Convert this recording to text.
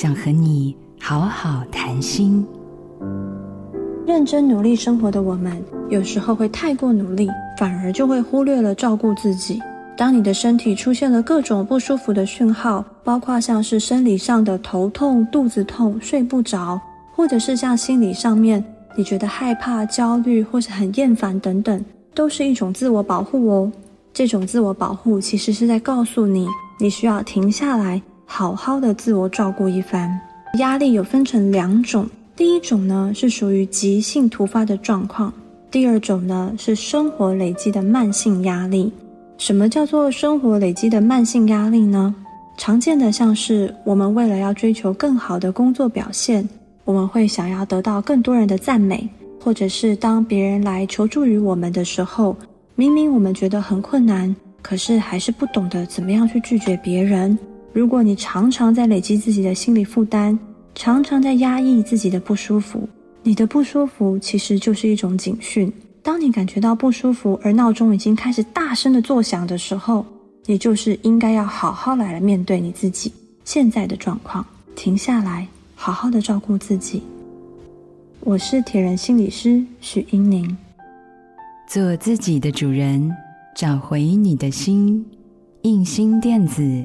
想和你好好谈心。认真努力生活的我们，有时候会太过努力，反而就会忽略了照顾自己。当你的身体出现了各种不舒服的讯号，包括像是生理上的头痛、肚子痛、睡不着，或者是像心理上面，你觉得害怕、焦虑或是很厌烦等等，都是一种自我保护哦。这种自我保护其实是在告诉你，你需要停下来，好好的自我照顾一番。压力有分成两种。第一种呢是属于急性突发的状况，第二种呢是生活累积的慢性压力。什么叫做生活累积的慢性压力呢？常见的像是我们为了要追求更好的工作表现，我们会想要得到更多人的赞美，或者是当别人来求助于我们的时候，明明我们觉得很困难，可是还是不懂得怎么样去拒绝别人。如果你常常在累积自己的心理负担，常常在压抑自己的不舒服，你的不舒服其实就是一种警讯。当你感觉到不舒服，而闹钟已经开始大声的作响的时候，你就是应该要好好来面对你自己现在的状况，停下来，好好的照顾自己。我是铁人心理师许英宁，做自己的主人，找回你的心。印心电子，